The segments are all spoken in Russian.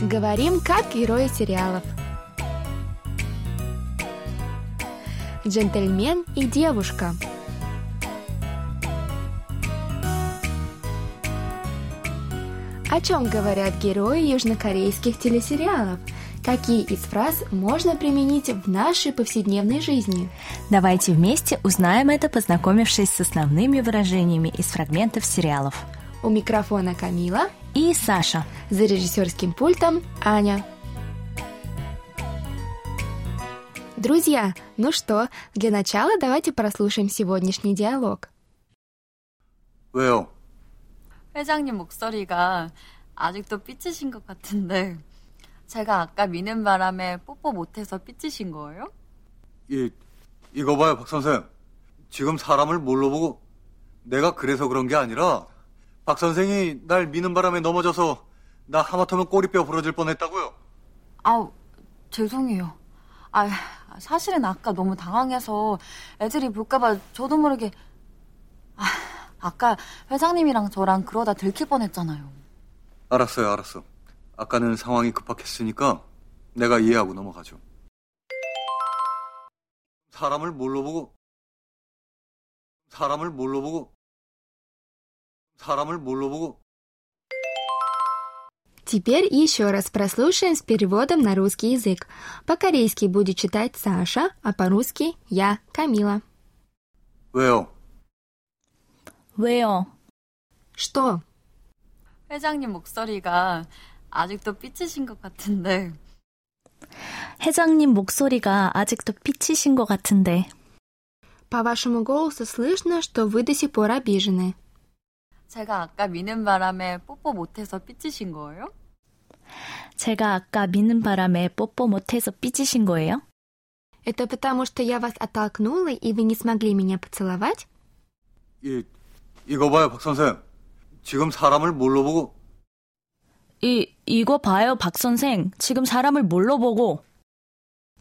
Говорим как герои сериалов. Джентльмен и девушка. О чем говорят герои южнокорейских телесериалов? Какие из фраз можно применить в нашей повседневной жизни? Давайте вместе узнаем это, познакомившись с основными выражениями из фрагментов сериалов. У микрофона Камила и Саша. За режиссерским пультом Аня. Друзья, ну что, для начала давайте прослушаем сегодняшний диалог. 왜요? 회장님 목소리가 아직도 삐치신 것 같은데 제가 아까 미는 바람에 뽀뽀 못해서 삐치신 거예요? 이, 이거 봐요, 박 선생. 지금 사람을 뭘로 보고 내가 그래서 그런 게 아니라 박 선생이 날 미는 바람에 넘어져서 나 하마터면 꼬리뼈 부러질 뻔했다고요. 아우 죄송해요. 아 사실은 아까 너무 당황해서 애들이 볼까봐 저도 모르게 아, 아까 회장님이랑 저랑 그러다 들킬 뻔했잖아요. 알았어요, 알았어. 아까는 상황이 급박했으니까 내가 이해하고 넘어가죠. 사람을 뭘로 보고 사람을 뭘로 보고 사람을 뭘로 보고 Теперь еще раз прослушаем с переводом на русский язык. По-корейски будет читать Саша, а по-русски я, Камила. 왜요? 왜요? Что? 회장님 목소리가 아직도 삐치신 것 같은데 회장님 목소리가 아직도 피치신 것 같은데. По вашему голосу слышно, что вы до сих пор обижены. 제가 아까 미는 바람에 뽀뽀 못해서 삐치신 거예요? 제가 아까 미는 바람에 뽀뽀 못해서 삐지신 거예요? Это потому, что я вас оттолкнула, и вы не смогли меня поцеловать? 이, 이거 봐요, 박 선생. 지금 사람을 뭘로 보고 이, 이거 봐요, 박 선생. 지금 사람을 뭘로 보고.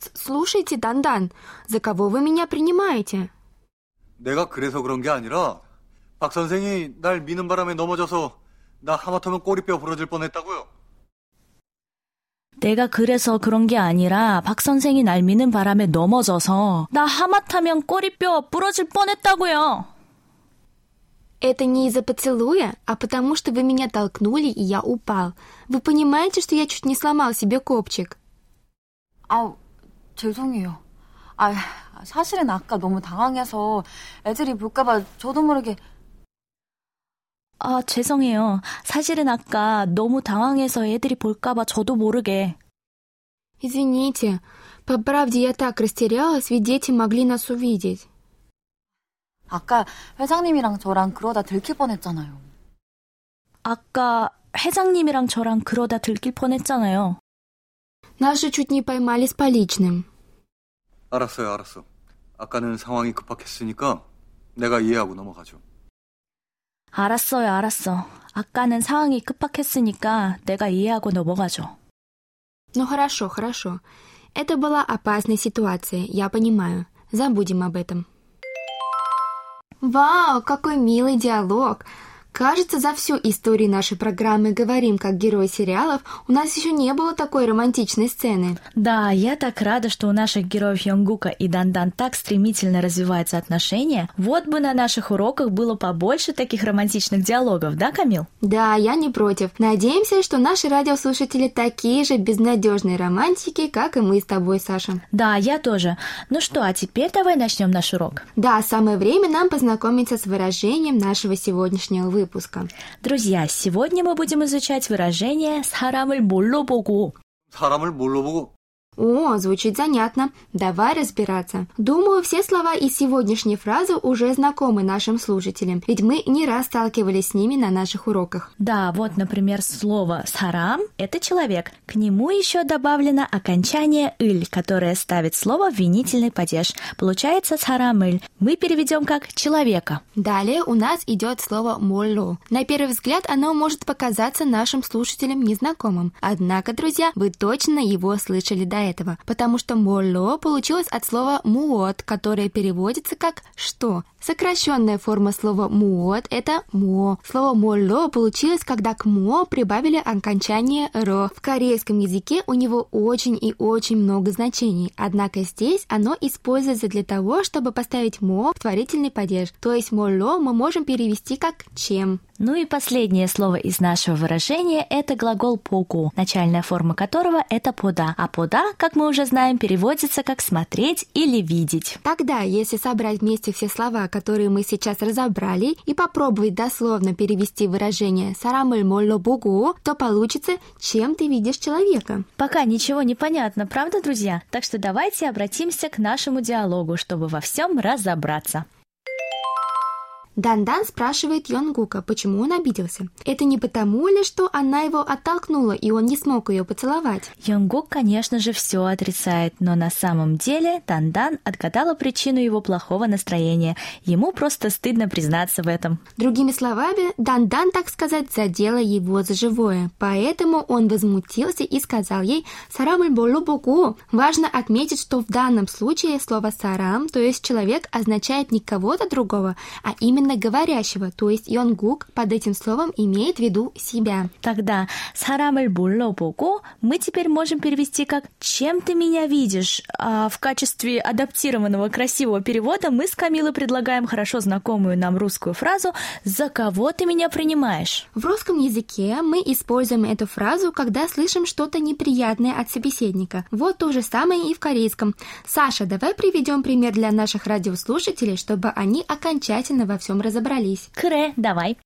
С- Слушайте, Дандан, за кого вы меня принимаете? 내가 그래서 그런 게 아니라 박 선생이 날 미는 바람에 넘어져서 나 하마터면 꼬리뼈 부러질 뻔했다고요. 내가 그래서 그런 게 아니라 박 선생이 날 미는 바람에 넘어져서 나 하마터면 꼬리뼈 부러질 뻔했다고요. Это не из-за поцелуя, а потому что вы меня толкнули, и я упал. Вы понимаете, что я чуть не сломал себе копчик? 아우 죄송해요. 아 사실은 아까 너무 당황해서 애들이 볼까봐 저도 모르게 아, 죄송해요. 사실은 아까 너무 당황해서 애들이 볼까봐 저도 모르게. Извините, по правде я так растерялась, ведь дети могли нас увидеть. 아까 회장님이랑 저랑 그러다 들킬 뻔했잖아요. 아까 회장님이랑 저랑 그러다 들킬 뻔했잖아요. Нас же чуть не поймали с поличным. 알았어요, 알았어. 아까는 상황이 급박했으니까 내가 이해하고 넘어가죠. 알았어요, 알았어. 아까는 상황이 급박했으니까 내가 이해하고 넘어가죠. Ну хорошо, хорошо. Это была опасная ситуация, я понимаю. Забудем об этом. Вау, какой милый диалог! Кажется, за всю историю нашей программы «Говорим как герой сериалов» у нас еще не было такой романтичной сцены. Да, я так рада, что у наших героев Йонгука и Дандан так стремительно развиваются отношения. Вот бы на наших уроках было побольше таких романтичных диалогов, да, Камил? Да, я не против. Надеемся, что наши радиослушатели такие же безнадежные романтики, как и мы с тобой, Саша. Да, я тоже. Ну что, а теперь давай начнем наш урок. Да, самое время нам познакомиться с выражением нашего сегодняшнего выпуска Друзья, сегодня мы будем изучать выражение «사람을 뭘로 보고». 사람을 뭘로 보고 о, звучит занятно. Давай разбираться. Думаю, все слова из сегодняшней фразы уже знакомы нашим слушателям, ведь мы не раз сталкивались с ними на наших уроках. Да, вот, например, слово «сарам» — это человек. К нему еще добавлено окончание «ыль», которое ставит слово в винительный падеж. Получается «сарамыль». Мы переведем как «человека». Далее у нас идет слово «молло». На первый взгляд оно может показаться нашим слушателям незнакомым. Однако, друзья, вы точно его слышали до этого, потому что молло получилось от слова муот, которое переводится как «что». Сокращенная форма слова «муот» — это «мо». Слово «молло» получилось, когда к «мо» прибавили окончание «ро». В корейском языке у него очень и очень много значений, однако здесь оно используется для того, чтобы поставить «мо» в творительный падеж, то есть «молло» мы можем перевести как «чем». Ну и последнее слово из нашего выражения – это глагол «погу», начальная форма которого – это «пода». А «пода», как мы уже знаем, переводится как «смотреть» или «видеть». Тогда, если собрать вместе все слова, которые мы сейчас разобрали, и попробовать дословно перевести выражение «сарамыль молло богу», то получится «чем ты видишь человека». Пока ничего не понятно, правда, друзья? Так что давайте обратимся к нашему диалогу, чтобы во всем разобраться. Дандан спрашивает Йонгука, почему он обиделся. Это не потому ли, что она его оттолкнула, и он не смог ее поцеловать? Йонгук, конечно же, все отрицает, но на самом деле Дандан отгадала причину его плохого настроения. Ему просто стыдно признаться в этом. Другими словами, Дандан, так сказать, задела его за живое. Поэтому он возмутился и сказал ей «Сарамуль болу богу». Важно отметить, что в данном случае слово «сарам», то есть «человек», означает не кого-то другого, а именно именно говорящего, то есть Йонгук под этим словом имеет в виду себя. Тогда 사람을 몰라보고 мы теперь можем перевести как «чем ты меня видишь?», а в качестве адаптированного красивого перевода мы с Камилой предлагаем хорошо знакомую нам русскую фразу «за кого ты меня принимаешь?». В русском языке мы используем эту фразу, когда слышим что-то неприятное от собеседника. Вот то же самое и в корейском. Саша, давай приведем пример для наших радиослушателей, чтобы они окончательно во всем всем разобрались. 그래, давай.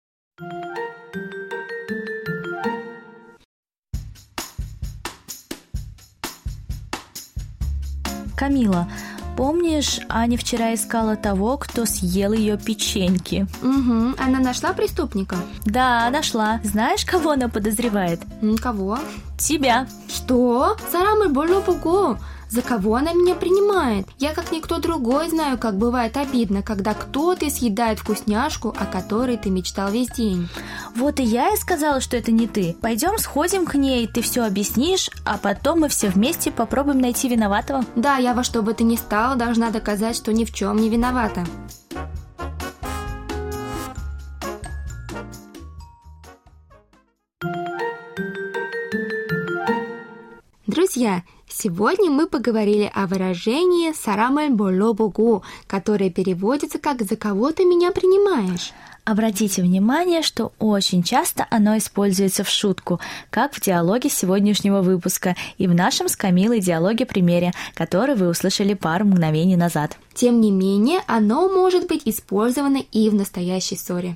Камила, помнишь, Аня вчера искала того, кто съел ее печеньки? Угу, она нашла преступника? Да, нашла. Знаешь, кого она подозревает? Кого? Тебя. Что? Сарамы более за кого она меня принимает? Я, как никто другой, знаю, как бывает обидно, когда кто-то съедает вкусняшку, о которой ты мечтал весь день. Вот и я и сказала, что это не ты. Пойдем сходим к ней, ты все объяснишь, а потом мы все вместе попробуем найти виноватого. Да, я во что бы то ни стало должна доказать, что ни в чем не виновата. Друзья, сегодня мы поговорили о выражении «сарамэль болобогу», которое переводится как «за кого ты меня принимаешь». Обратите внимание, что очень часто оно используется в шутку, как в диалоге сегодняшнего выпуска и в нашем с Камилой диалоге примере, который вы услышали пару мгновений назад. Тем не менее, оно может быть использовано и в настоящей ссоре.